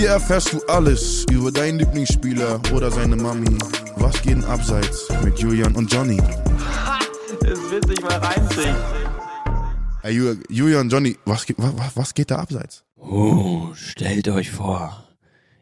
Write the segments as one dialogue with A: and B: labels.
A: Hier erfährst du alles über deinen Lieblingsspieler oder seine Mami. Was geht denn abseits mit Julian und Johnny?
B: Das wird sich mal reinziehen.
A: Hey, Ju- Julian, Johnny, was, geht- wa- wa- was geht da abseits?
C: Oh, stellt euch vor,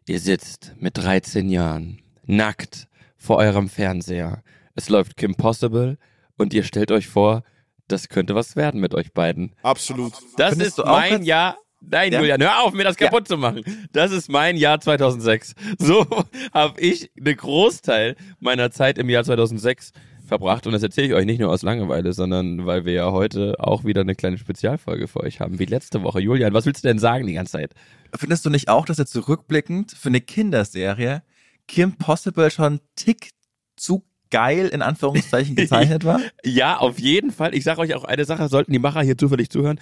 C: ihr sitzt mit 13 Jahren nackt vor eurem Fernseher. Es läuft Kim Possible und ihr stellt euch vor, das könnte was werden mit euch beiden.
A: Absolut.
C: Das
B: Findest
C: ist mein Jahr. Nein,
B: Ja?
C: Julian, hör auf, mir das kaputt zu machen. Das ist mein Jahr 2006. So habe ich einen Großteil meiner Zeit im Jahr 2006 verbracht. Und das erzähle ich euch nicht nur aus Langeweile, sondern weil wir ja heute auch wieder eine kleine Spezialfolge für euch haben, wie letzte Woche. Julian, was willst du denn sagen die ganze Zeit?
B: Findest du nicht auch, dass er zurückblickend für eine Kinderserie Kim Possible schon Tick zu geil in Anführungszeichen gezeichnet war?
C: Ja, auf jeden Fall. Ich sage euch auch eine Sache, sollten die Macher hier zufällig zuhören.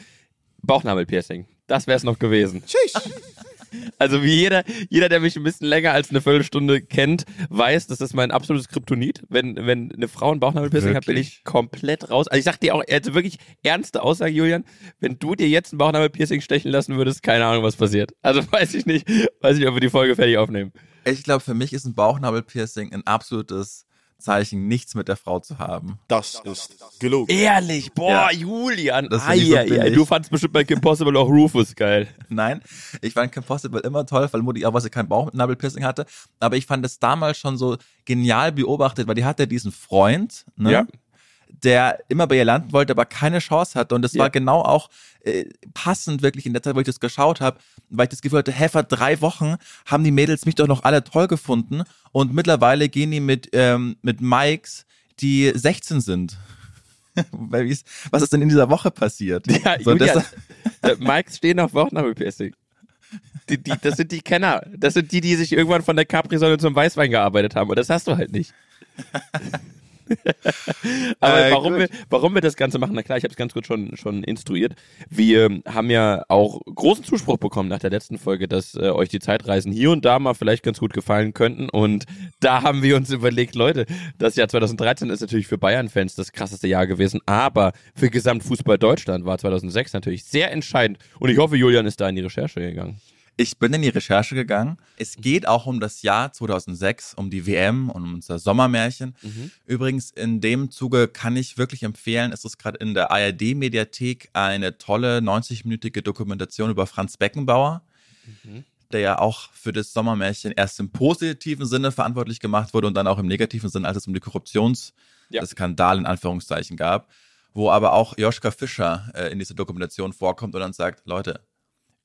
C: Bauchnabelpiercing. Das wäre es noch gewesen. Also wie jeder, jeder, der mich ein bisschen länger als eine Viertelstunde kennt, weiß, das ist mein absolutes Kryptonit. Wenn, wenn eine Frau ein Bauchnabelpiercing hat, bin ich komplett raus. Also ich sag dir auch, also wirklich ernste Aussage, Julian, wenn du dir jetzt ein Bauchnabelpiercing stechen lassen würdest, keine Ahnung, was passiert. Also weiß ich nicht, weiß nicht, ob wir die Folge fertig aufnehmen.
B: Ich glaube, für mich ist ein Bauchnabelpiercing ein absolutes Zeichen, nichts mit der Frau zu haben.
A: Das ist gelogen.
C: Ehrlich, boah,
B: Ja.
C: Julian.
B: Das so
C: Ai, ai, ai. Du fandst bestimmt bei Kim Possible auch Rufus geil.
B: Nein, ich fand Kim Possible immer toll, weil Mutti auch was kein Bauchnabelpiercing hatte. Aber ich fand es damals schon so genial beobachtet, weil die hatte diesen Freund, ne?
C: Ja.
B: Der immer bei ihr landen wollte, aber keine Chance hatte. Und das
C: Ja.
B: war genau auch äh, passend wirklich in der Zeit, wo ich das geschaut habe, weil ich das Gefühl hatte, hä, vor drei Wochen haben die Mädels mich doch noch alle toll gefunden. Und mittlerweile gehen die mit, ähm, mit Mikes, die 16 sind. Was ist denn in dieser Woche passiert?
C: Ja,
B: So,
C: Julian,
B: das-
C: äh, Mikes stehen auf Bauchnabelpiercing. Die, die, das sind die Kenner. Das sind die, die sich irgendwann von der Capri-Sonne zum Weißwein gearbeitet haben. Und das hast du halt nicht. Aber
B: Äh,
C: warum,
B: gut.
C: wir, warum wir das Ganze machen, na klar, ich habe es ganz gut schon, schon instruiert. Wir haben ja auch großen Zuspruch bekommen nach der letzten Folge, dass äh, euch die Zeitreisen hier und da mal vielleicht ganz gut gefallen könnten. Und da haben wir uns überlegt, Leute, das Jahr 2013 ist natürlich für Bayern-Fans das krasseste Jahr gewesen, aber für Gesamtfußball Deutschland war 2006 natürlich sehr entscheidend. Und ich hoffe, Julian ist da in die Recherche gegangen.
B: Ich bin in die Recherche gegangen. Es geht auch um das Jahr 2006, um die WM und um unser Sommermärchen. Übrigens, in dem Zuge kann ich wirklich empfehlen, es ist gerade in der ARD-Mediathek eine tolle 90-minütige Dokumentation über Franz Beckenbauer, der ja auch für das Sommermärchen erst im positiven Sinne verantwortlich gemacht wurde und dann auch im negativen Sinne, als es um die
C: Ja.
B: Korruptionsskandal in Anführungszeichen gab, wo aber auch Joschka Fischer äh, in dieser Dokumentation vorkommt und dann sagt, Leute,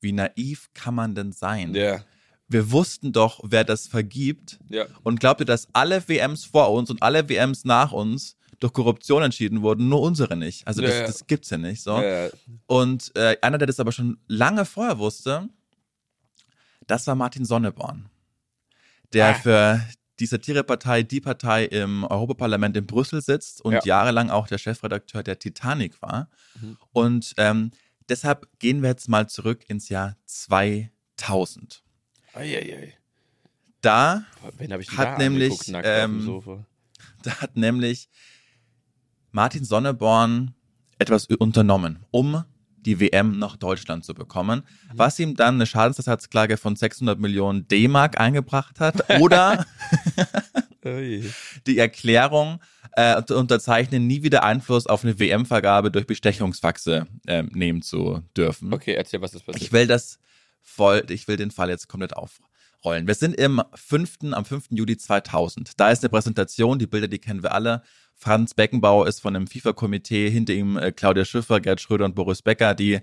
B: wie naiv kann man denn sein?
C: Ja,
B: Wir wussten doch, wer das vergibt.
C: ja.
B: Und glaubt ihr, dass alle WMs vor uns und alle WMs nach uns durch Korruption entschieden wurden, nur unsere nicht? Also das,
C: ja.
B: das gibt's ja nicht. So. Und äh, einer, der das aber schon lange vorher wusste, das war Martin Sonneborn, der
C: Ah.
B: für die Satirepartei Die Partei im Europaparlament in Brüssel sitzt und
C: Ja.
B: jahrelang auch der Chefredakteur der Titanic war.
C: Mhm.
B: Und ähm, deshalb gehen wir jetzt mal zurück ins Jahr 2000.
C: Eieiei.
B: Da Hat nämlich, ähm? Da hat nämlich Martin Sonneborn etwas unternommen, um die WM nach Deutschland zu bekommen, was ihm dann eine Schadensersatzklage von 600 Millionen D-Mark eingebracht hat oder die Erklärung, äh, unterzeichnen, nie wieder Einfluss auf eine WM-Vergabe durch Bestechungsfaxe äh, nehmen zu dürfen.
C: Okay, erzähl, was ist passiert.
B: Ich will das voll, ich will den Fall jetzt komplett aufrollen. Wir sind im 5., am 5. Juli 2000. Da ist eine Präsentation, die Bilder, die kennen wir alle. Franz Beckenbauer ist von einem FIFA-Komitee, hinter ihm äh, Claudia Schiffer, Gerd Schröder und Boris Becker, die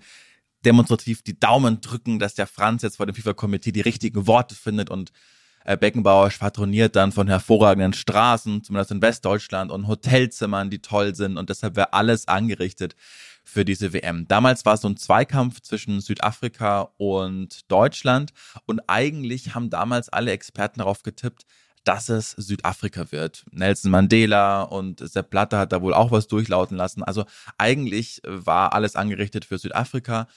B: demonstrativ die Daumen drücken, dass der Franz jetzt vor dem FIFA-Komitee die richtigen Worte findet und Beckenbauer schwadroniert dann von hervorragenden Straßen, zumindest in Westdeutschland und Hotelzimmern, die toll sind und deshalb wäre alles angerichtet für diese WM. Damals war es so ein Zweikampf zwischen Südafrika und Deutschland und eigentlich haben damals alle Experten darauf getippt, dass es Südafrika wird. Nelson Mandela und Sepp Blatter hat da wohl auch was durchlauten lassen. Also eigentlich war alles angerichtet für Südafrika.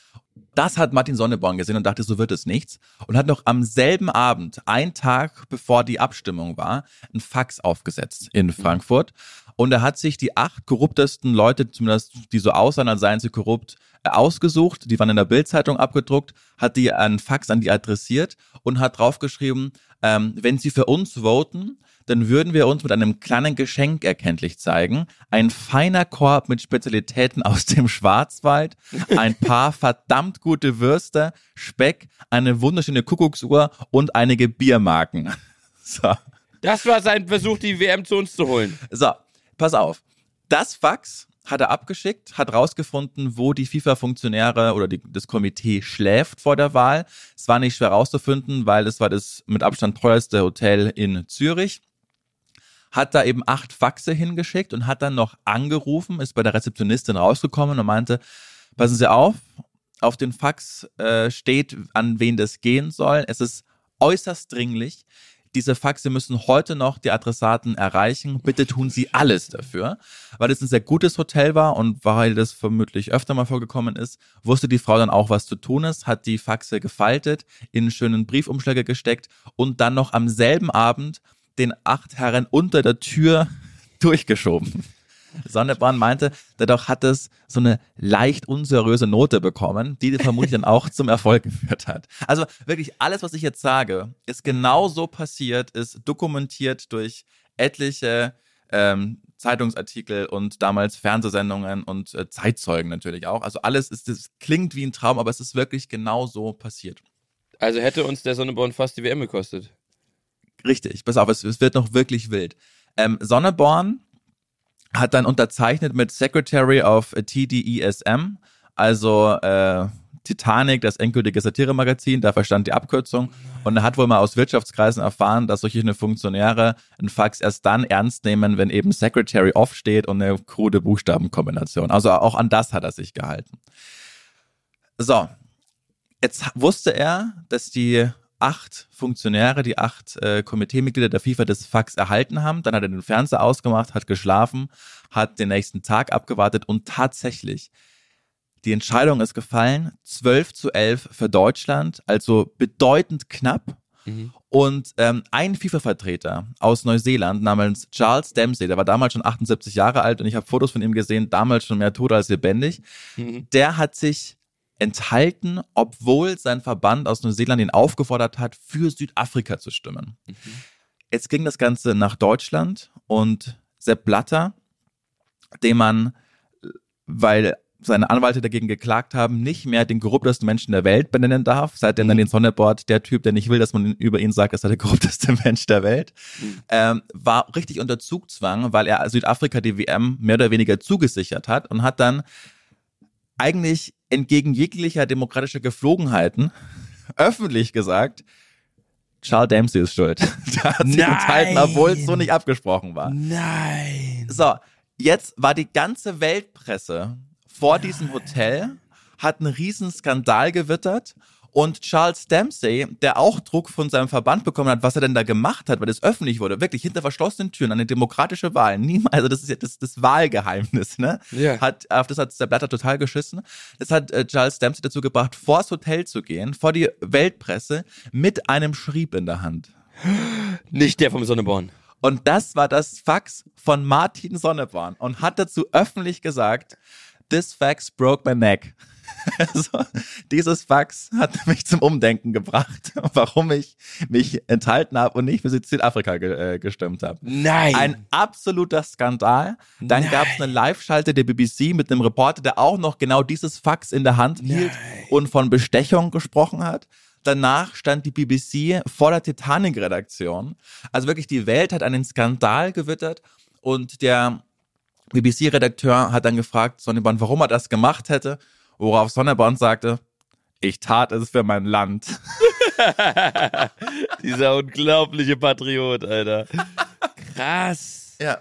B: Das hat Martin Sonneborn gesehen und dachte, so wird es nichts. Und hat noch am selben Abend, einen Tag bevor die Abstimmung war, ein Fax aufgesetzt in Frankfurt Und er hat sich die acht korruptesten Leute, zumindest die so aussahen, als seien sie korrupt, ausgesucht. Die waren in der Bildzeitung abgedruckt, hat die an Fax an die adressiert und hat draufgeschrieben, ähm, wenn sie für uns voten, dann würden wir uns mit einem kleinen Geschenk erkenntlich zeigen. Ein feiner Korb mit Spezialitäten aus dem Schwarzwald, ein paar verdammt gute Würste, Speck, eine wunderschöne Kuckucksuhr und einige Biermarken. So.
C: Das war sein Versuch, die WM zu uns zu holen.
B: So, pass auf. Das Fax hat er abgeschickt, hat rausgefunden, wo die FIFA-Funktionäre oder die, das Komitee schläft vor der Wahl. Es war nicht schwer rauszufinden, weil es war das mit Abstand teuerste Hotel in Zürich. Hat da eben acht Faxe hingeschickt und hat dann noch angerufen, ist bei der Rezeptionistin rausgekommen und meinte, passen Sie auf, auf den Fax äh, steht, an wen das gehen soll. Es ist äußerst dringlich. Diese Faxe müssen heute noch die Adressaten erreichen. Bitte tun Sie alles dafür. Weil es ein sehr gutes Hotel war und weil das vermutlich öfter mal vorgekommen ist, wusste die Frau dann auch, was zu tun ist, hat die Faxe gefaltet, in einen schönen Briefumschläge gesteckt und dann noch am selben Abend den acht Herren unter der Tür durchgeschoben. Sonneborn meinte, dadurch hat es so eine leicht unseriöse Note bekommen, die vermutlich dann auch zum Erfolg geführt hat. Also wirklich alles, was ich jetzt sage, ist genau so passiert, ist dokumentiert durch etliche ähm, Zeitungsartikel und damals Fernsehsendungen und äh, Zeitzeugen natürlich auch. Also alles ist, das klingt wie ein Traum, aber es ist wirklich genau so passiert.
C: Also hätte uns der Sonneborn fast die WM gekostet.
B: Richtig, pass auf, es, es wird noch wirklich wild. Ähm, Sonneborn hat dann unterzeichnet mit Secretary of TDESM, also äh, Titanic, das endgültige Satiremagazin, da verstand die Abkürzung. Und er hat wohl mal aus Wirtschaftskreisen erfahren, dass solche Funktionäre einen Fax erst dann ernst nehmen, wenn eben Secretary off steht und eine krude Buchstabenkombination. Also auch an das hat er sich gehalten. So, jetzt wusste er, dass die acht Funktionäre, die acht äh, Komiteemitglieder der FIFA das Fax erhalten haben. Dann hat er den Fernseher ausgemacht, hat geschlafen, hat den nächsten Tag abgewartet und tatsächlich, die Entscheidung ist gefallen, 12 zu 11 für Deutschland, also bedeutend knapp. Mhm. Und ähm, ein FIFA-Vertreter aus Neuseeland namens Charles Dempsey, der war damals schon 78 Jahre alt und ich habe Fotos von ihm gesehen, damals schon mehr tot als lebendig, mhm. der hat sich enthalten, obwohl sein Verband aus Neuseeland ihn aufgefordert hat, für Südafrika zu stimmen. Mhm. Jetzt ging das Ganze nach Deutschland und Sepp Blatter, dem man, weil seine Anwälte dagegen geklagt haben, nicht mehr den korruptesten Menschen der Welt benennen darf. Seitdem dann mhm. den Sonneboard, der Typ, der nicht will, dass man über ihn sagt, ist er der korrupteste Mensch der Welt, mhm. ähm, war richtig unter Zugzwang, weil er Südafrika die WM mehr oder weniger zugesichert hat und hat dann eigentlich entgegen jeglicher demokratischer Geflogenheiten öffentlich gesagt, Charles Dempsey ist schuld. Der hat sich enthalten, obwohl es so nicht abgesprochen war.
C: Nein.
B: So, jetzt war die ganze Weltpresse vor Nein. diesem Hotel, hat einen riesen Skandal gewittert und Charles Dempsey, der auch Druck von seinem Verband bekommen hat, was er denn da gemacht hat, weil es öffentlich wurde, wirklich hinter verschlossenen Türen, eine demokratische Wahl. Niemals, also das ist ja das, das Wahlgeheimnis, ne? Ja. Hat, auf das hat der Blatter total geschissen. Das hat äh, Charles Dempsey dazu gebracht, vors Hotel zu gehen, vor die Weltpresse, mit einem Schrieb in der Hand.
C: Nicht der vom Sonneborn.
B: Und das war das Fax von Martin Sonneborn und hat dazu öffentlich gesagt, this fax broke my neck. Also, dieses Fax hat mich zum Umdenken gebracht, warum ich mich enthalten habe und nicht für Südafrika ge äh, gestimmt habe.
C: Nein.
B: Ein absoluter Skandal. Dann gab es eine Live-Schalte der BBC mit einem Reporter, der auch noch genau dieses Fax in der Hand hielt Nein. und von Bestechung gesprochen hat. Danach stand die BBC vor der Titanic-Redaktion. Also wirklich, die Welt hat einen Skandal gewittert und der BBC-Redakteur hat dann gefragt, Sonneborn, warum er das gemacht hätte. Worauf Sonneborn sagte, ich tat es für mein Land.
C: Dieser unglaubliche Patriot, Alter. Krass.
B: Ja.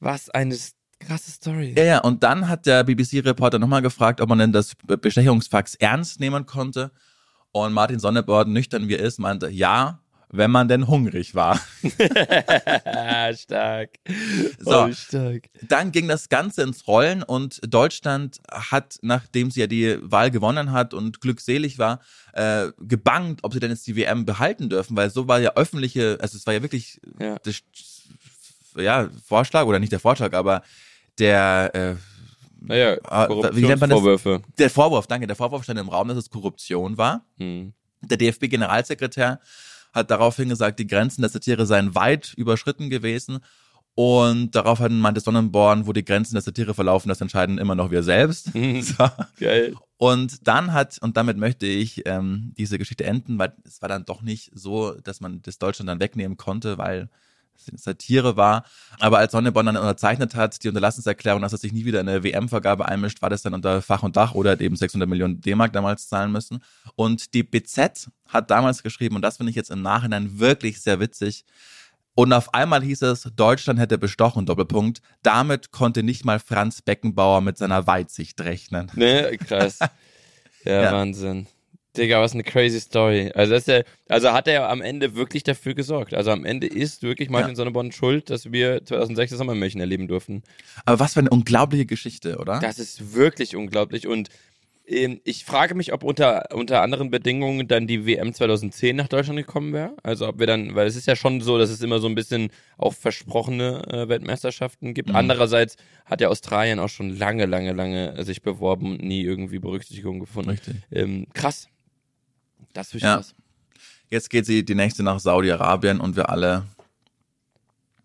C: Was eine krasse Story.
B: Ja, ja, und dann hat der BBC-Reporter nochmal gefragt, ob man denn das Bestechungsfax ernst nehmen konnte. Und Martin Sonneborn, nüchtern wie er ist, meinte, ja, wenn man denn hungrig war.
C: stark.
B: So, oh, stark. Dann ging das Ganze ins Rollen und Deutschland hat, nachdem sie ja die Wahl gewonnen hat und glückselig war, äh, gebangt, ob sie denn jetzt die WM behalten dürfen, weil so war ja öffentliche, also es war ja wirklich ja. Das, ja, Vorschlag oder nicht der Vorschlag, aber der äh,
C: Naja,
B: wie nennt man das?
C: Korruptionsvorwürfe.
B: Der Vorwurf, danke, der Vorwurf stand im Raum, dass es Korruption war.
C: Hm.
B: Der DFB-Generalsekretär hat daraufhin gesagt, die Grenzen der Satire seien weit überschritten gewesen. Und daraufhin meinte Sonnenborn, wo die Grenzen der Satire verlaufen, das entscheiden immer noch wir selbst.
C: Mhm.
B: So.
C: Geil.
B: Und dann hat, und damit möchte ich ähm, diese Geschichte enden, weil es war dann doch nicht so, dass man das Deutschland dann wegnehmen konnte, weil Satire war. Aber als Sonneborn dann unterzeichnet hat, die Unterlassenserklärung, dass er sich nie wieder in eine WM-Vergabe einmischt, war das dann unter Fach und Dach oder hat eben 600 Millionen D-Mark damals zahlen müssen. Und die BZ hat damals geschrieben, und das finde ich jetzt im Nachhinein wirklich sehr witzig, und auf einmal hieß es, Deutschland hätte bestochen, Doppelpunkt. Damit konnte nicht mal Franz Beckenbauer mit seiner Weitsicht rechnen.
C: Ne, krass. Ja,
B: Ja.
C: Wahnsinn. Digga, was eine crazy Story. Also, das ist ja, also hat er am Ende wirklich dafür gesorgt. Also am Ende ist wirklich Martin Sonneborn schuld, dass wir 2006 das Sommermärchen erleben durften.
B: Aber was für eine unglaubliche Geschichte, oder?
C: Das ist wirklich unglaublich. Und ähm, ich frage mich, ob unter, unter anderen Bedingungen dann die WM 2010 nach Deutschland gekommen wäre. Also ob wir dann, weil es ist ja schon so, dass es immer so ein bisschen auch versprochene äh, Weltmeisterschaften gibt.
B: Mhm.
C: Andererseits hat ja Australien auch schon lange, lange, lange sich beworben und nie irgendwie Berücksichtigung gefunden.
B: Richtig.
C: Ähm, krass. Das ist
B: Ja.
C: krass.
B: Jetzt geht sie die nächste nach Saudi-Arabien und wir alle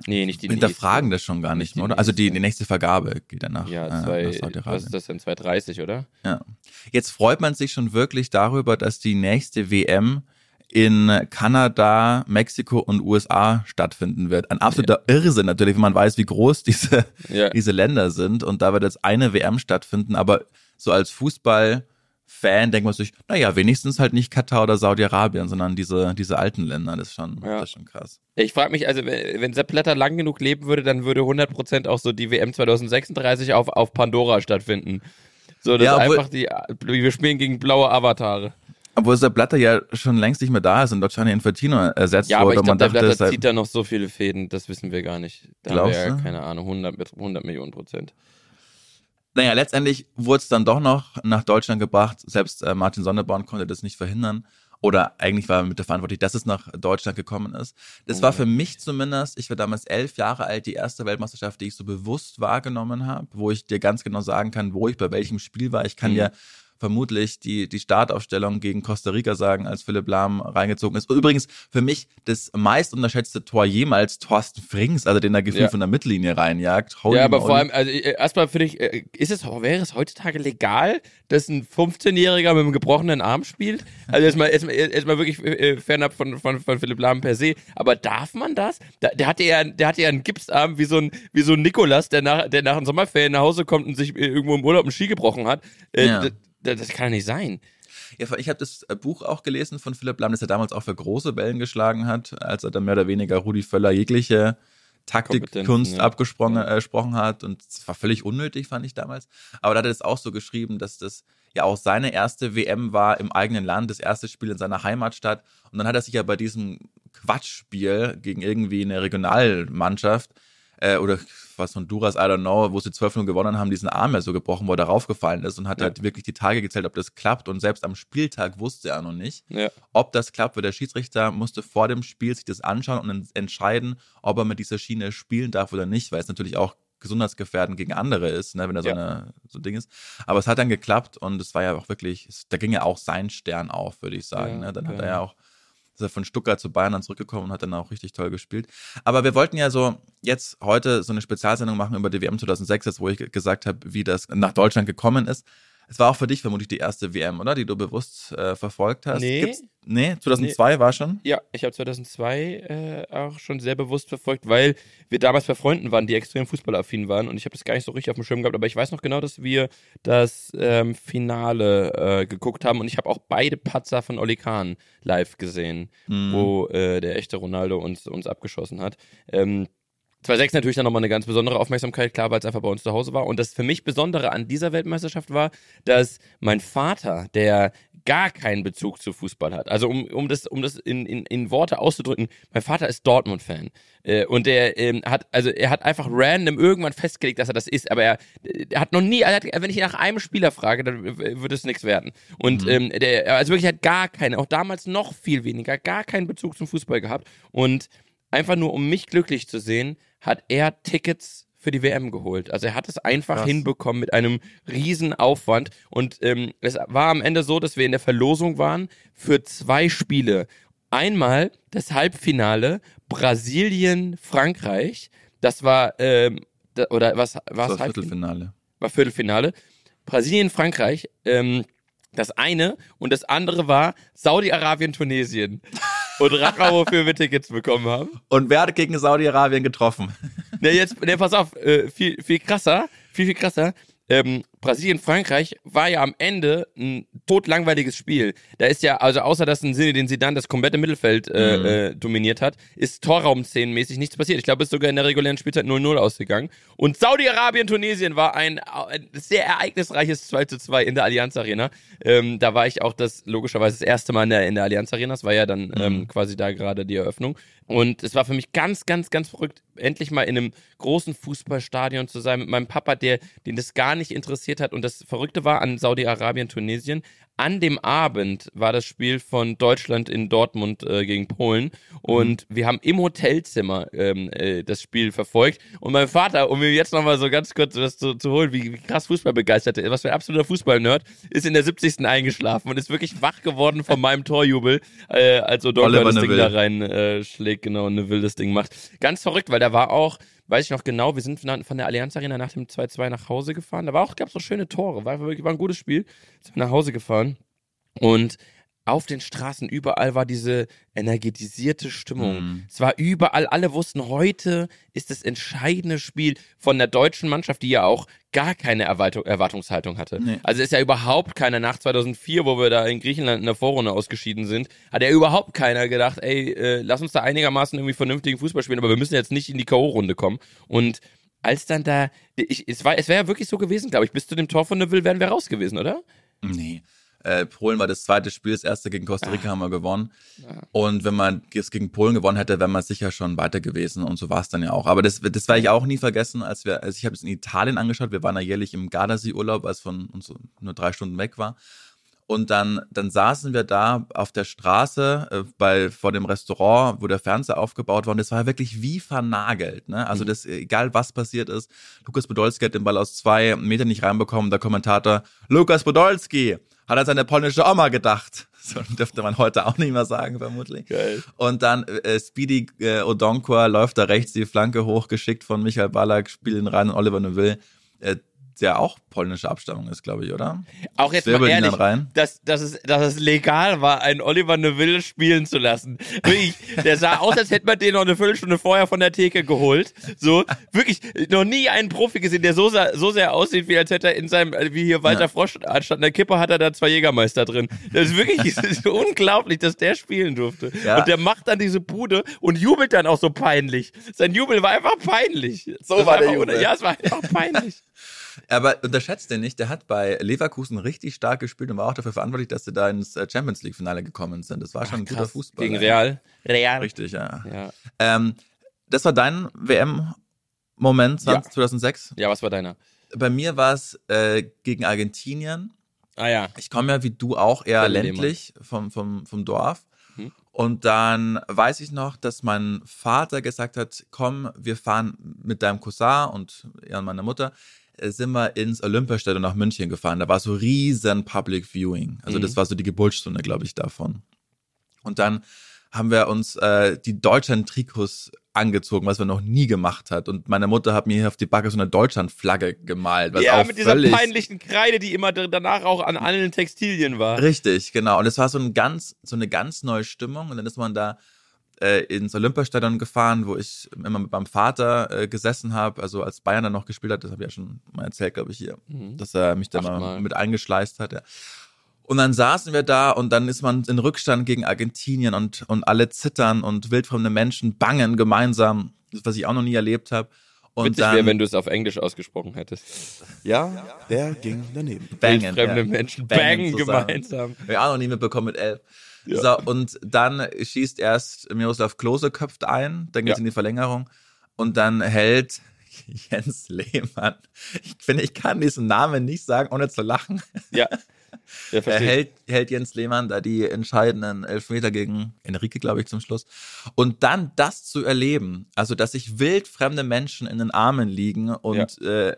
C: Nee, nicht die
B: hinterfragen
C: nächste.
B: das schon gar nicht,
C: Nicht
B: oder? Also die,
C: nächste.
B: die nächste Vergabe geht dann nach,
C: Ja,
B: äh,
C: zwei,
B: nach
C: was ist
B: Saudi-Arabien.
C: das denn? 230, oder?
B: Ja. Jetzt freut man sich schon wirklich darüber, dass die nächste WM in Kanada, Mexiko und USA stattfinden wird. Ein absoluter Irrsinn natürlich, wenn man weiß, wie groß diese,
C: Ja.
B: diese Länder sind. Und da wird jetzt eine WM stattfinden, aber so als Fußballfan denkt man sich, naja, wenigstens halt nicht Katar oder Saudi-Arabien, sondern diese, diese alten Länder. Das ist schon,
C: Ja.
B: das ist schon krass.
C: Ich frage mich, also wenn Sepp Blatter lang genug leben würde, dann würde 100% auch so die WM 2036 auf, auf Pandora stattfinden. So, das
B: Ja,
C: ist
B: obwohl-
C: einfach die, wir spielen gegen blaue Avatare.
B: Obwohl der Blatter ja schon längst nicht mehr da ist und dort Gianni Infantino ersetzt
C: Ja, aber
B: wurde.
C: ich
B: man
C: glaube, der
B: dachte,
C: Blatter zieht da noch so viele Fäden, das wissen wir gar nicht. Da haben
B: Glaubst
C: wir ja,
B: du?
C: keine Ahnung, 100, mit 100 Millionen Prozent.
B: Naja, letztendlich wurde es dann doch noch nach Deutschland gebracht. Selbst äh, Martin Sonneborn konnte das nicht verhindern. Oder eigentlich war er mit der verantwortlich, dass es nach Deutschland gekommen ist. Das war für mich zumindest, ich war damals elf Jahre alt, die erste Weltmeisterschaft, die ich so bewusst wahrgenommen habe, wo ich dir ganz genau sagen kann, wo ich bei welchem Spiel war. Ich kann
C: Mhm.
B: dir vermutlich die, die Startaufstellung gegen Costa Rica sagen, als Philipp Lahm reingezogen ist. Übrigens für mich das meist unterschätzte Tor jemals Thorsten Frings, also den er gefühlt
C: Ja.
B: von der Mittellinie reinjagt. Holy
C: ja, aber vor allem, also äh, erstmal finde ich, äh, ist es, wäre es heutzutage legal, dass ein 15-Jähriger mit einem gebrochenen Arm spielt? Also erstmal, erstmal, erstmal wirklich äh, fernab von, von, von Philipp Lahm per se. Aber darf man das? Da, der hatte ja, der hatte ja einen Gipsarm wie so ein, wie so ein Nikolas, der nach, der nach den Sommerferien nach Hause kommt und sich irgendwo im Urlaub einen Ski gebrochen hat. Äh,
B: Ja.
C: Das, kann ja nicht sein.
B: Ja, ich habe das äh, Buch auch gelesen von Philipp Lahm, das er damals auch für große Wellen geschlagen hat, als er dann mehr oder weniger Rudi Völler jegliche Taktikkunst
C: ja.
B: abgesprochen äh, hat und es war völlig unnötig, fand ich damals. Aber da hat er das auch so geschrieben, dass das ja auch seine erste WM war im eigenen Land, das erste Spiel in seiner Heimatstadt. Und dann hat er sich ja bei diesem Quatschspiel gegen irgendwie eine Regionalmannschaft äh, oder was Honduras, I don't know, wo sie 12-0 gewonnen haben, diesen Arm ja so gebrochen, wo er raufgefallen ist und hat
C: Ja.
B: halt wirklich die Tage gezählt, ob das klappt. Und selbst am Spieltag wusste er noch nicht,
C: Ja.
B: ob das klappt, weil der Schiedsrichter musste vor dem Spiel sich das anschauen und en- entscheiden, ob er mit dieser Schiene spielen darf oder nicht, weil es natürlich auch gesundheitsgefährdend gegen andere ist, ne, wenn er so,
C: Ja.
B: eine, so ein Ding ist. Aber es hat dann geklappt und es war ja auch wirklich, da ging ja auch sein Stern auf, würde ich sagen.
C: Ja,
B: ne? Dann hat
C: ja.
B: er ja auch ist er von Stuttgart zu Bayern dann zurückgekommen und hat dann auch richtig toll gespielt. Aber wir wollten ja so jetzt heute so eine Spezialsendung machen über die WM 2006, jetzt wo ich ge- gesagt habe, wie das nach Deutschland gekommen ist. Es war auch für dich vermutlich die erste WM, oder? Die du bewusst äh, verfolgt hast.
C: Nee.
B: Gibt's, nee, 2002 war schon.
C: Ja, ich habe 2002 äh, auch schon sehr bewusst verfolgt, weil wir damals bei Freunden waren, die extrem fußballaffin waren und ich habe das gar nicht so richtig auf dem Schirm gehabt, aber ich weiß noch genau, dass wir das ähm, Finale äh, geguckt haben und ich habe auch beide Patzer von Oli Kahn live gesehen,
B: Mhm.
C: wo äh, der echte Ronaldo uns, uns abgeschossen hat. Ähm, 2006 natürlich dann nochmal eine ganz besondere Aufmerksamkeit, klar, weil es einfach bei uns zu Hause war. Und das für mich Besondere an dieser Weltmeisterschaft war, dass mein Vater, der gar keinen Bezug zu Fußball hat, also um, um das, um das in, in, in Worte auszudrücken, mein Vater ist Dortmund-Fan. Äh, und der ähm, hat, also er hat einfach random irgendwann festgelegt, dass er das ist, aber er, er hat noch nie, hat, wenn ich nach einem Spieler frage, dann wird es nichts werden. Und ähm, der, also wirklich hat gar keine, auch damals noch viel weniger, gar keinen Bezug zum Fußball gehabt. Und einfach nur um mich glücklich zu sehen, hat er Tickets für die WM geholt. Also er hat es einfach
B: Krass.
C: hinbekommen mit einem riesen Aufwand. Und ähm, es war am Ende so, dass wir in der Verlosung waren für zwei Spiele. Einmal das Halbfinale Brasilien-Frankreich. Das war, ähm, da, oder was war
B: Das war? Viertelfinale.
C: war Viertelfinale. Brasilien, Frankreich, ähm, das eine und das andere war Saudi-Arabien, Tunesien. Und rat mal, wofür wir Tickets bekommen haben.
B: Und wer hat gegen Saudi-Arabien getroffen?
C: Ne, jetzt, ne, pass auf, äh, viel, viel krasser, viel, viel krasser. Ähm, Brasilien, Frankreich war ja am Ende ein totlangweiliges Spiel. Da ist ja, also außer dass ein Sinne, den Sidan das komplette Mittelfeld äh,
B: Mhm.
C: äh, dominiert hat, ist Torraumszenenmäßig nichts passiert. Ich glaube, es ist sogar in der regulären Spielzeit 0-0 ausgegangen. Und Saudi-Arabien, Tunesien war ein, ein sehr ereignisreiches 2 zu 2 in der Allianz Arena. Ähm, da war ich auch das, logischerweise das erste Mal in der, in der Allianz Arena. Das war ja dann ähm, quasi da gerade die Eröffnung. Und es war für mich ganz, ganz, ganz verrückt, endlich mal in einem großen Fußballstadion zu sein mit meinem Papa, der, den das gar nicht interessiert hat. Und das Verrückte war an Saudi-Arabien, Tunesien, an dem Abend war das Spiel von Deutschland in Dortmund äh, gegen Polen und wir haben im Hotelzimmer ähm, äh, das Spiel verfolgt und mein Vater, um mir jetzt nochmal so ganz kurz das zu, zu holen, wie, wie krass Fußball begeistert ist, was für ein absoluter Fußball-Nerd, ist in der 70. eingeschlafen und ist wirklich wach geworden von meinem Torjubel, äh, als
B: Oliver
C: das Ding da
B: Neville.
C: rein äh, schlägt, genau, und Neville das Ding macht. Ganz verrückt, weil da war auch, weiß ich noch genau, wir sind von der Allianz Arena nach dem 2-2 nach Hause gefahren. Da war auch, gab es auch schöne Tore, war war ein gutes Spiel. Sind wir nach Hause gefahren und auf den Straßen überall war diese energetisierte Stimmung.
B: Mhm.
C: Es war überall, alle wussten, heute ist das entscheidende Spiel von der deutschen Mannschaft, die ja auch gar keine Erwartung, Erwartungshaltung hatte.
B: Nee.
C: Also ist ja überhaupt keiner nach 2004, wo wir da in Griechenland in der Vorrunde ausgeschieden sind, hat ja überhaupt keiner gedacht, ey, äh, lass uns da einigermaßen irgendwie vernünftigen Fußball spielen, aber wir müssen jetzt nicht in die K.O.-Runde kommen. Und als dann da, ich, es war, es wäre ja wirklich so gewesen, glaube ich, bis zu dem Tor von Neville wären wir raus gewesen, oder?
B: Nee. Äh, Polen war das zweite Spiel, das erste gegen Costa Rica haben wir gewonnen. Und wenn man es gegen Polen gewonnen hätte, wäre man sicher schon weiter gewesen. Und so war es dann ja auch. Aber das, das werde ich auch nie vergessen, als wir, also ich habe es in Italien angeschaut. Wir waren ja jährlich im Gardasee-Urlaub, als von uns nur drei Stunden weg war. Und dann, dann saßen wir da auf der Straße äh, bei, vor dem Restaurant, wo der Fernseher aufgebaut war. Und das war wirklich wie vernagelt. Ne? Also das, egal was passiert ist, Lukas Podolski hat den Ball aus zwei Metern nicht reinbekommen. Der Kommentator, Lukas Podolski, hat an seine polnische Oma gedacht. So dürfte man heute auch nicht mehr sagen, vermutlich.
C: Geil.
B: Und dann äh, Speedy äh, Odonkor läuft da rechts die Flanke hoch, geschickt von Michael Ballack, spielt ihn rein und Oliver Neville, äh, der auch polnische Abstammung ist, glaube ich, oder?
C: Auch jetzt mal
B: Zwirbeln ihn
C: ehrlich,
B: rein.
C: dass, dass, es, dass es legal war, einen Oliver Neville spielen zu lassen. Wirklich, der sah aus, als hätte man den noch eine Viertelstunde vorher von der Theke geholt. So, wirklich, noch nie einen Profi gesehen, der so, so sehr aussieht, wie als hätte er in seinem, äh, wie hier Walter
B: Ja.
C: Frosch, anstatt einer Kippe hat er da zwei Jägermeister drin. Das ist wirklich das ist unglaublich, dass der spielen durfte.
B: Ja.
C: Und der macht dann diese Bude und jubelt dann auch so peinlich. Sein Jubel war einfach peinlich.
B: So
C: Das
B: war der Jubel.
C: Ja, es war einfach peinlich.
B: Aber unterschätzt den nicht, der hat bei Leverkusen richtig stark gespielt und war auch dafür verantwortlich, dass sie da ins äh, Champions League-Finale gekommen sind. Das war schon ein guter. Fußball.
C: Gegen Real. Real.
B: Richtig, ja.
C: Ja.
B: Ähm, das war dein WM-Moment
C: Ja.
B: 2006.
C: ja, was war deiner?
B: Bei mir war es äh, gegen Argentinien.
C: Ah ja.
B: Ich komme ja wie du auch eher
C: Quelle
B: ländlich vom, vom, vom Dorf.
C: Mhm.
B: Und dann weiß ich noch, dass mein Vater gesagt hat, komm, wir fahren mit deinem Cousin und ja, meiner Mutter, sind wir ins Olympiastadion nach München gefahren. Da war so riesen Public Viewing. Also
C: Mhm.
B: das war so die Geburtsstunde, glaube ich, davon. Und dann haben wir uns äh, die Deutschland-Trikots angezogen, was wir noch nie gemacht hat. Und meine Mutter hat mir hier auf die Backe so eine Deutschland-Flagge gemalt. Was
C: ja,
B: auch
C: mit dieser peinlichen Kreide, die immer danach auch an allen Textilien war.
B: Richtig, genau. Und es war so ein ganz, so eine ganz neue Stimmung. Und dann ist man da äh, ins Olympiastadion gefahren, wo ich immer mit meinem Vater äh, gesessen habe, also als Bayern dann noch gespielt hat, das habe ich ja schon mal erzählt, glaube ich, hier,
C: Mhm.
B: dass er mich da mal
C: Achtmal.
B: mit eingeschleißt hat. Ja. Und dann saßen wir da und dann ist man in Rückstand gegen Argentinien und, und alle zittern und wildfremde Menschen bangen gemeinsam, das, was ich auch noch nie erlebt habe. Und
C: Witzig
B: dann
C: wäre, wenn du es auf Englisch ausgesprochen hättest.
A: Ja, der ging daneben.
B: bangen,
C: Fremde
B: ja.
C: Menschen
B: Bangen
C: bangen gemeinsam.
B: Hab ich auch noch nie mitbekommen mit elf.
C: Ja.
B: So, und dann schießt erst Miroslav Klose köpft ein, dann geht's
C: Ja.
B: in die Verlängerung und dann hält Jens Lehmann. Ich finde, ich kann diesen Namen nicht sagen, ohne zu lachen.
C: Ja. Ja,
B: Er hält, hält Jens Lehmann da die entscheidenden Elfmeter gegen Enrique, glaube ich, zum Schluss. Und dann das zu erleben, also dass sich wildfremde Menschen in den Armen liegen und, äh,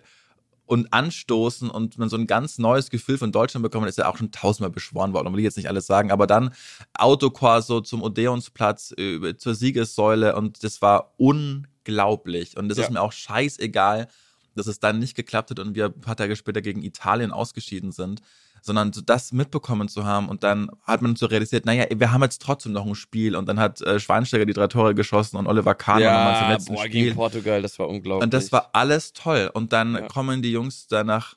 B: und anstoßen und man so ein ganz neues Gefühl von Deutschland bekommt, ist ja auch schon tausendmal beschworen worden, will ich jetzt nicht alles sagen, aber dann Autokorso zum Odeonsplatz, äh, zur Siegessäule und das war unglaublich. Und es
C: Ja.
B: ist mir auch scheißegal, dass es dann nicht geklappt hat und wir ein paar Tage später gegen Italien ausgeschieden sind, sondern so das mitbekommen zu haben und dann hat man so realisiert, naja, wir haben jetzt trotzdem noch ein Spiel und dann hat äh, Schweinsteiger die drei Tore geschossen und Oliver Kahn nochmal zum
C: Ja,
B: letzten
C: boah,
B: Spiel.
C: gegen Portugal, das war unglaublich.
B: Und das war alles toll. Und dann
C: Ja.
B: kommen die Jungs da nach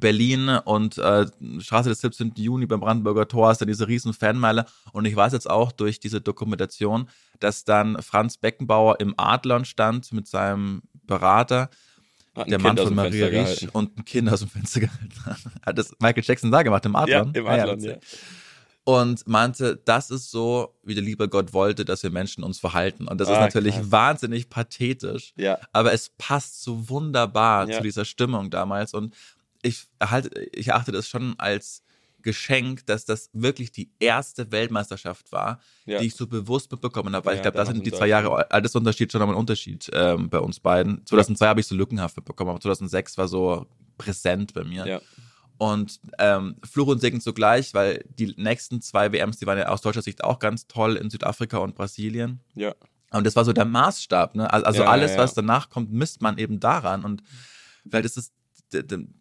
B: Berlin und äh, Straße des 17. Juni beim Brandenburger Tor ist dann diese riesen Fanmeile. Und ich weiß jetzt auch durch diese Dokumentation, dass dann Franz Beckenbauer im Adlon stand mit seinem Berater, der
C: Kind
B: Mann
C: aus
B: von Maria Riesch und ein Kind aus dem Fenster gehalten. Hat das Michael Jackson da gemacht, im
C: Ja,
B: Adlon?
C: im
B: Ah
C: Adlon,
B: witzig.
C: ja.
B: Und meinte, das ist so, wie der liebe Gott wollte, dass wir Menschen uns verhalten. Und das ist
C: Ah,
B: natürlich
C: krass.
B: wahnsinnig pathetisch
C: Ja,
B: aber es passt so wunderbar
C: Ja.
B: zu dieser Stimmung damals und ich erhalte, ich erachte das schon als Geschenk, dass das wirklich die erste Weltmeisterschaft war,
C: ja.
B: die ich so bewusst mitbekommen habe. Weil
C: Ja,
B: ich glaube, das sind die zwei Jahre Altersunterschied schon nochmal ein Unterschied ähm, bei uns beiden. 2002 habe ich so lückenhaft mitbekommen, aber 2006 war so präsent bei mir.
C: Ja.
B: Und ähm, Fluch und Segen zugleich, weil die nächsten zwei WMs, die waren ja aus deutscher Sicht auch ganz toll in Südafrika und Brasilien.
C: ja.
B: Und das war so der Maßstab, ne? Also, also
C: Ja,
B: alles,
C: ja, ja.
B: was danach kommt, misst man eben daran. Und weil das ist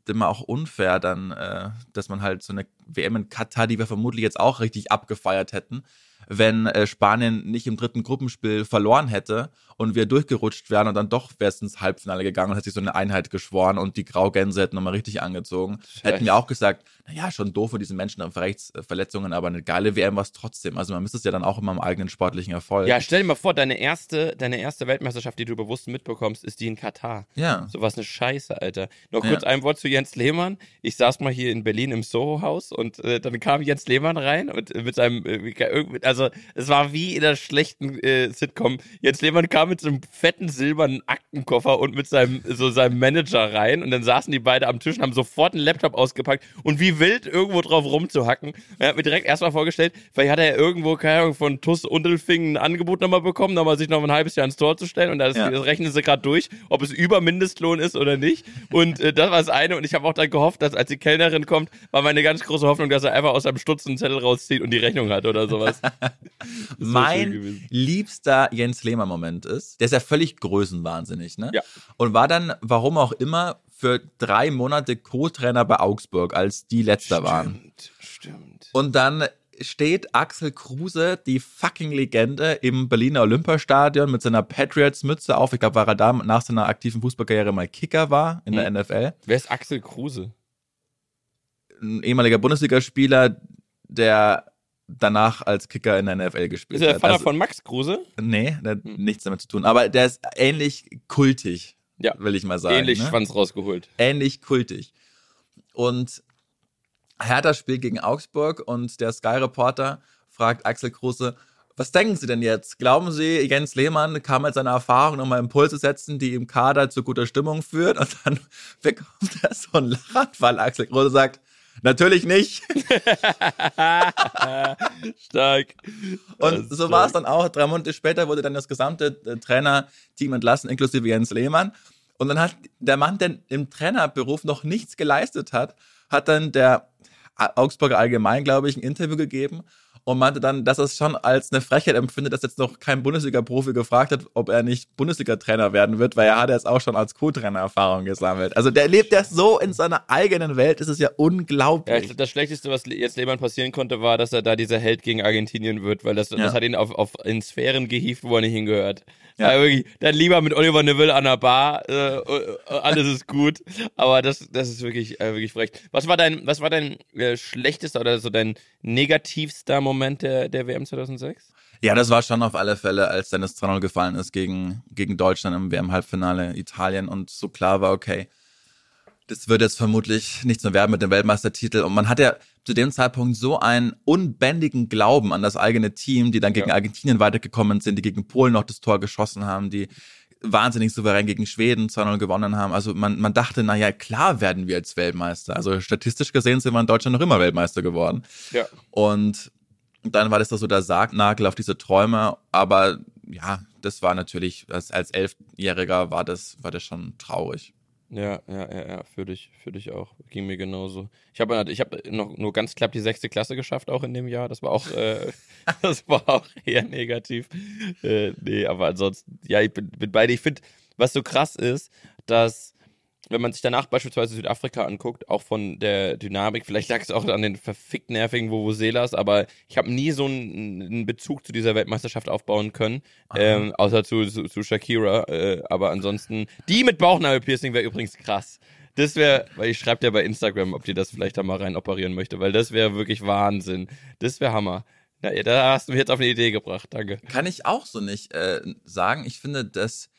B: immer auch unfair dann, äh, dass man halt so eine WM in Katar, die wir vermutlich jetzt auch richtig abgefeiert hätten, wenn äh, Spanien nicht im dritten Gruppenspiel verloren hätte und wir durchgerutscht wären und dann doch wäre es ins Halbfinale gegangen und hätte sich so eine Einheit geschworen und die Graugänse hätten nochmal richtig angezogen. Hätten wir auch gesagt, naja, schon doof für diese Menschen Rechtsverletzungen, aber eine geile WM war es trotzdem. Also man misst es ja dann auch immer am eigenen sportlichen Erfolg.
C: Ja, stell dir mal vor, deine erste, deine erste Weltmeisterschaft, die du bewusst mitbekommst, ist die in Katar.
B: ja.
C: So was eine Scheiße, Alter. Noch
B: Ja.
C: kurz ein Wort zu Jens Lehmann. Ich saß mal hier in Berlin im Soho-Haus und äh, dann kam Jens Lehmann rein und äh, mit seinem, äh, irgendwie- also es war wie in der schlechten äh, Sitcom. Jens Lehmann kam mit so einem fetten silbernen Aktenkoffer und mit seinem, so seinem Manager rein und dann saßen die beide am Tisch und haben sofort einen Laptop ausgepackt und wie wild irgendwo drauf rumzuhacken. Er hat mir direkt erstmal vorgestellt, vielleicht hat er irgendwo, keine Ahnung, von Tuss Undelfing ein Angebot nochmal bekommen, nochmal sich noch ein halbes Jahr ins Tor zu stellen und das,
B: Ja.
C: das rechnen sie gerade durch, ob es über Mindestlohn ist oder nicht. Und äh, das war das eine. Und ich habe auch dann gehofft, dass als die Kellnerin kommt, war meine ganz große Hoffnung, dass er einfach aus seinem Stutz einen Zettel rauszieht und die Rechnung hat oder sowas.
B: Mein liebster Jens Lehmann Moment ist, der ist ja völlig größenwahnsinnig, ne?
C: Ja.
B: Und war dann, warum auch immer, für drei Monate Co-Trainer bei Augsburg, als die letzter waren.
C: Stimmt, stimmt.
B: Und dann steht Axel Kruse, die fucking Legende, im Berliner Olympiastadion mit seiner Patriots-Mütze auf. Ich glaube, weil er da nach seiner aktiven Fußballkarriere mal Kicker war in der
C: Hm.
B: NFL.
C: Wer ist Axel Kruse?
B: Ein ehemaliger Bundesligaspieler, der danach als Kicker in der NFL gespielt
C: Ist er der
B: hat.
C: Vater
B: Also-
C: von Max Kruse?
B: Nee, der hat
C: Hm.
B: nichts damit zu tun. Aber der ist ähnlich kultig,
C: Ja.
B: will ich mal sagen.
C: Ähnlich
B: ne?
C: Schwanz rausgeholt.
B: Ähnlich kultig. Und Hertha spielt gegen Augsburg und der Sky-Reporter fragt Axel Kruse, was denken Sie denn jetzt? Glauben Sie, Jens Lehmann kann mit seiner Erfahrung nochmal Impulse setzen, die im Kader zu guter Stimmung führt? Und dann bekommt er so einen Lachanfall. Axel Kruse sagt, natürlich nicht.
C: Stark.
B: Und so war es dann auch. Drei Monate später wurde dann das gesamte äh, Trainerteam entlassen, inklusive Jens Lehmann. Und dann hat der Mann, der im Trainerberuf noch nichts geleistet hat, hat dann der Augsburger Allgemein, glaube ich, ein Interview gegeben und meinte dann, dass er es schon als eine Frechheit empfindet, dass jetzt noch kein Bundesliga-Profi gefragt hat, ob er nicht Bundesliga-Trainer werden wird, weil er hat jetzt auch schon als Co-Trainer Erfahrung gesammelt. Also der lebt ja so in seiner eigenen Welt, das ist ja
C: Ja,
B: unglaublich.
C: ich, das Schlechteste, was jetzt Lehmann passieren konnte, war, dass er da dieser Held gegen Argentinien wird, weil das,
B: Ja.
C: das hat ihn auf, auf in Sphären gehievt, wo er nicht hingehört.
B: Ja.
C: Wirklich, dann lieber mit Oliver Neville an der Bar, äh, äh, alles ist gut. Aber das, das ist wirklich, äh, wirklich frech. Was war dein, was war dein äh, schlechtester oder so dein negativster Moment der, der WM 2006?
B: Ja, das war schon auf alle Fälle, als Dennis 2-0 gefallen ist gegen, gegen Deutschland im WM-Halbfinale Italien und so klar war, okay, das wird jetzt vermutlich nichts mehr werden mit dem Weltmeistertitel. Und man hat ja zu dem Zeitpunkt so einen unbändigen Glauben an das eigene Team, die dann gegen
C: Ja.
B: Argentinien weitergekommen sind, die gegen Polen noch das Tor geschossen haben, die wahnsinnig souverän gegen Schweden 2-0 gewonnen haben. Also man, man dachte, na ja, klar werden wir jetzt Weltmeister. Also statistisch gesehen sind wir in Deutschland noch immer Weltmeister geworden.
C: Ja.
B: Und dann war das da so der Sargnagel auf diese Träume. Aber ja, das war natürlich, als, als Elfjähriger war das, war das schon traurig.
C: Ja, ja, ja, ja, für dich, für dich auch. Ging mir genauso. Ich habe ich hab noch nur ganz knapp die sechste Klasse geschafft, auch in dem Jahr. Das war auch, äh, das war auch eher negativ. Äh, nee, aber ansonsten, ja, ich bin, bin bei dir. Ich finde, was so krass ist, dass wenn man sich danach beispielsweise Südafrika anguckt, auch von der Dynamik, vielleicht lag es auch an den verfickt nervigen Vuvuzelas, aber ich habe nie so einen, einen, Bezug zu dieser Weltmeisterschaft aufbauen können, ähm, außer zu, zu, zu Shakira. Äh, aber ansonsten, die mit Bauchnabelpiercing wäre übrigens krass. Das wäre, weil ich schreibe dir bei Instagram, ob die das vielleicht da mal rein operieren möchte, weil das wäre wirklich Wahnsinn. Das wäre Hammer. Ja, da hast du mich jetzt auf eine Idee gebracht, danke.
B: Kann ich auch so nicht äh, sagen. Ich finde, dass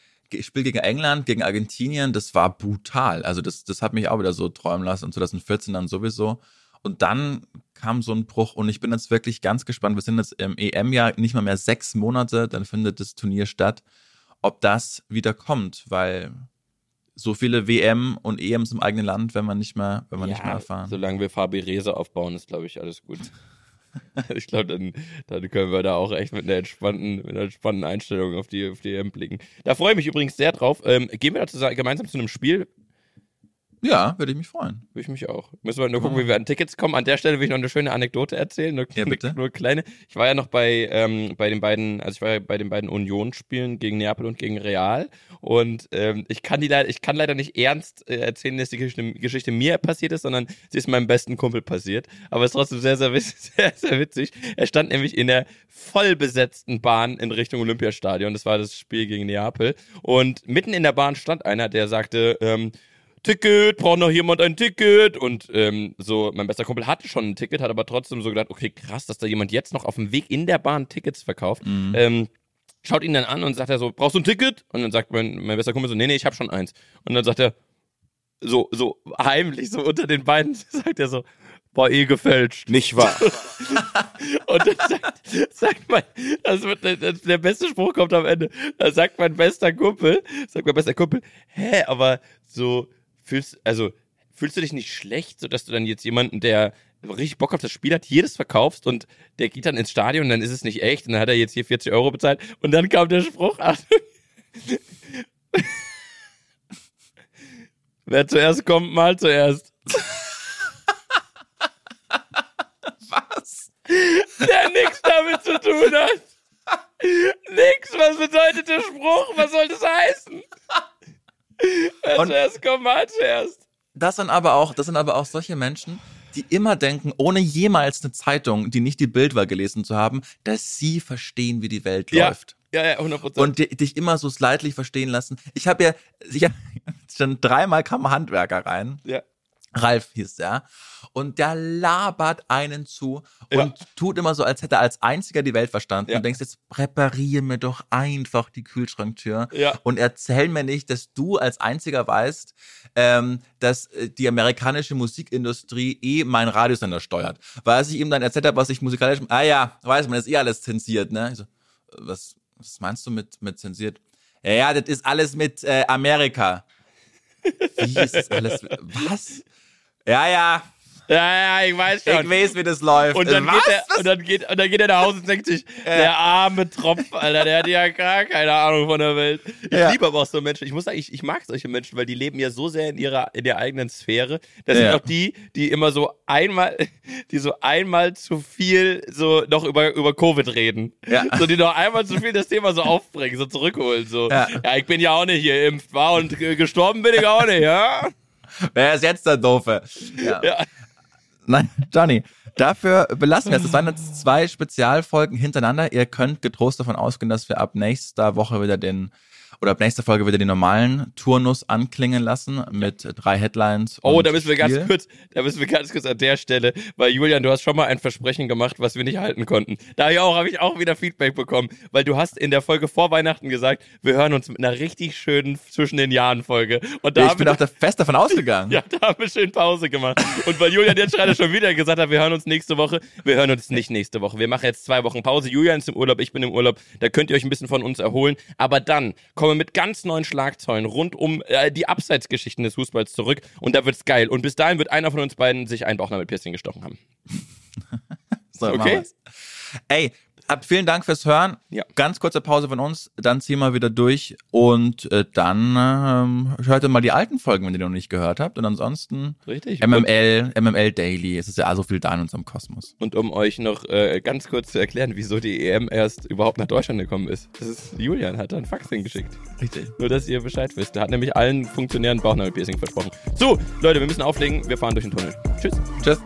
B: Spiel gegen England, gegen Argentinien, das war brutal. Also das, das hat mich auch wieder so träumen lassen und 2014 dann sowieso. Und dann kam so ein Bruch und ich bin jetzt wirklich ganz gespannt. Wir sind jetzt im EM-Jahr nicht mal mehr sechs Monate, dann findet das Turnier statt, ob das wieder kommt, weil so viele WM und EMs im eigenen Land, wenn man nicht mehr, wenn man ja, nicht mehr erfahren.
C: Solange wir Fabi Rese aufbauen, ist glaube ich alles gut. ich glaube, dann, dann können wir da auch echt mit einer entspannten, mit einer entspannten Einstellung auf die, auf die EM blicken. Da freue ich mich übrigens sehr drauf. Ähm, gehen wir da zusammen, gemeinsam zu einem Spiel?
B: Ja, würde ich mich freuen.
C: Würde ich mich auch. Müssen wir nur gucken, wie wir an Tickets kommen. An der Stelle will ich noch eine schöne Anekdote erzählen. Nur,
B: ja, bitte.
C: Nur kleine. Ich war ja noch bei, ähm, bei den beiden, also ich war ja bei den beiden Union-Spielen gegen Neapel und gegen Real. Und ähm, ich kann die leider, ich kann leider nicht ernst äh, erzählen, dass die Geschichte, Geschichte, mir passiert ist, sondern sie ist meinem besten Kumpel passiert. Aber es ist trotzdem sehr, sehr, sehr, sehr witzig. Er stand nämlich in der vollbesetzten Bahn in Richtung Olympiastadion. Das war das Spiel gegen Neapel. Und mitten in der Bahn stand einer, der sagte, ähm, Ticket, braucht noch jemand ein Ticket? Und ähm, so, mein bester Kumpel hatte schon ein Ticket, hat aber trotzdem so gedacht, okay, krass, dass da jemand jetzt noch auf dem Weg in der Bahn Tickets verkauft. Mhm. Ähm, schaut ihn dann an und sagt er so, brauchst du ein Ticket? Und dann sagt mein, mein bester Kumpel so, nee, nee, ich hab schon eins. Und dann sagt er, so, so heimlich, so unter den beiden, sagt er so, war eh gefälscht.
B: Nicht wahr?
C: und dann sagt, sagt mein, das wird, das, der beste Spruch kommt am Ende. Da sagt mein bester Kumpel, sagt mein bester Kumpel, hä, aber so, fühlst, also, fühlst du dich nicht schlecht, so dass du dann jetzt jemanden, der richtig Bock auf das Spiel hat, jedes verkaufst und der geht dann ins Stadion und dann ist es nicht echt und dann hat er jetzt hier 40 Euro bezahlt und dann kam der Spruch, Achtung, wer zuerst kommt, mal zuerst.
B: Was?
C: Der nichts damit zu tun hat. Nix, was bedeutet der Spruch? Was soll das heißen?
B: Und zuerst kommt mal zuerst. Das sind aber auch, das sind aber auch solche Menschen, die immer denken, ohne jemals eine Zeitung, die nicht die Bildwahl gelesen zu haben, dass sie verstehen, wie die Welt
C: ja.
B: läuft.
C: Ja, ja, 100%.
B: Und die, dich immer so slightly verstehen lassen. Ich habe ja, ich hab, schon dreimal kam Handwerker rein.
C: Ja.
B: Ralf hieß der. Und der labert einen zu und ja. tut immer so, als hätte er als einziger die Welt verstanden. Ja. Und denkst jetzt, präpariere mir doch einfach die Kühlschranktür
C: ja.
B: und erzähl mir nicht, dass du als einziger weißt, ähm, dass äh, die amerikanische Musikindustrie eh meinen Radiosender steuert. Weil als ich ihm dann erzählt habe, was ich musikalisch, ah ja, weiß man, das ist eh alles zensiert, ne? Ich so, was, was meinst du mit, mit zensiert? Ja, ja, das ist alles mit äh, Amerika. Wie ist das alles? Was? Ja, ja.
C: Ja, ja, ich weiß schon.
B: Ich weiß, wie das läuft.
C: Und dann, Was? geht, er, und dann, geht, und dann geht er nach Hause und denkt sich, ja. der arme Tropf, Alter, der hat ja gar keine Ahnung von der Welt. Ich ja. liebe aber auch so Menschen. Ich muss sagen, ich, ich mag solche Menschen, weil die leben ja so sehr in ihrer, in der eigenen Sphäre. Das ja. sind auch die, die immer so einmal, die so einmal zu viel so noch über, über Covid reden. Ja. So, die noch einmal zu viel das Thema so aufbringen, so zurückholen, so. Ja, ich bin ja auch nicht geimpft, war und gestorben bin ich auch nicht, ja?
B: Wer ist jetzt der Doofe? Ja. ja. Nein, Johnny, dafür belassen wir es. Das waren jetzt zwei Spezialfolgen hintereinander. Ihr könnt getrost davon ausgehen, dass wir ab nächster Woche wieder den oder ab nächster Folge wieder den normalen Turnus anklingen lassen mit drei Headlines.
C: Oh, da müssen wir Spiel. ganz kurz, da müssen wir ganz kurz an der Stelle, weil Julian, du hast schon mal ein Versprechen gemacht, was wir nicht halten konnten. Da auch habe ich auch wieder Feedback bekommen, weil du hast in der Folge vor Weihnachten gesagt, wir hören uns mit einer richtig schönen zwischen den Jahren Folge. Und da
B: ich bin auch fest davon ausgegangen.
C: ja, da haben wir schön Pause gemacht. Und weil Julian jetzt gerade schon wieder gesagt hat, wir hören uns nächste Woche, wir hören uns nicht nächste Woche. Wir machen jetzt zwei Wochen Pause. Julian ist im Urlaub, ich bin im Urlaub. Da könnt ihr euch ein bisschen von uns erholen. Aber dann kommt komme mit ganz neuen Schlagzeilen rund um äh, die Abseitsgeschichten des Fußballs zurück und da wird's geil. Und bis dahin wird einer von uns beiden sich ein Bauchnabelpiercing gestochen haben.
B: So,
C: Okay.
B: Ey, ab, vielen Dank fürs Hören.
C: Ja.
B: Ganz kurze Pause von uns, dann ziehen wir wieder durch und äh, dann ähm, hört ihr mal die alten Folgen, wenn ihr die noch nicht gehört habt. Und ansonsten
C: Richtig.
B: MML, MML Daily. Es ist ja so viel da in unserem Kosmos.
C: Und um euch noch äh, ganz kurz zu erklären, wieso die EM erst überhaupt nach Deutschland gekommen ist. Das ist Julian hat da einen Fax hingeschickt.
B: Richtig.
C: Nur, dass ihr Bescheid wisst. Der hat nämlich allen Funktionären Bauchnabelpiercing versprochen. So, Leute, wir müssen auflegen. Wir fahren durch den Tunnel. Tschüss.
B: Tschüss.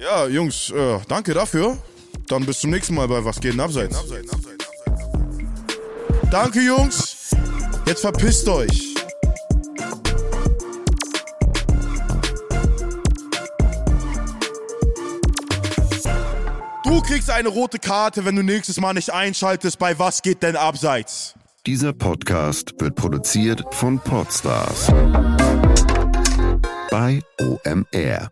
A: Ja, Jungs, äh, danke dafür. Dann bis zum nächsten Mal bei Was geht denn abseits? Danke, Jungs. Jetzt verpisst euch. Du kriegst eine rote Karte, wenn du nächstes Mal nicht einschaltest bei Was geht denn abseits?
D: Dieser Podcast wird produziert von Podstars bei OMR.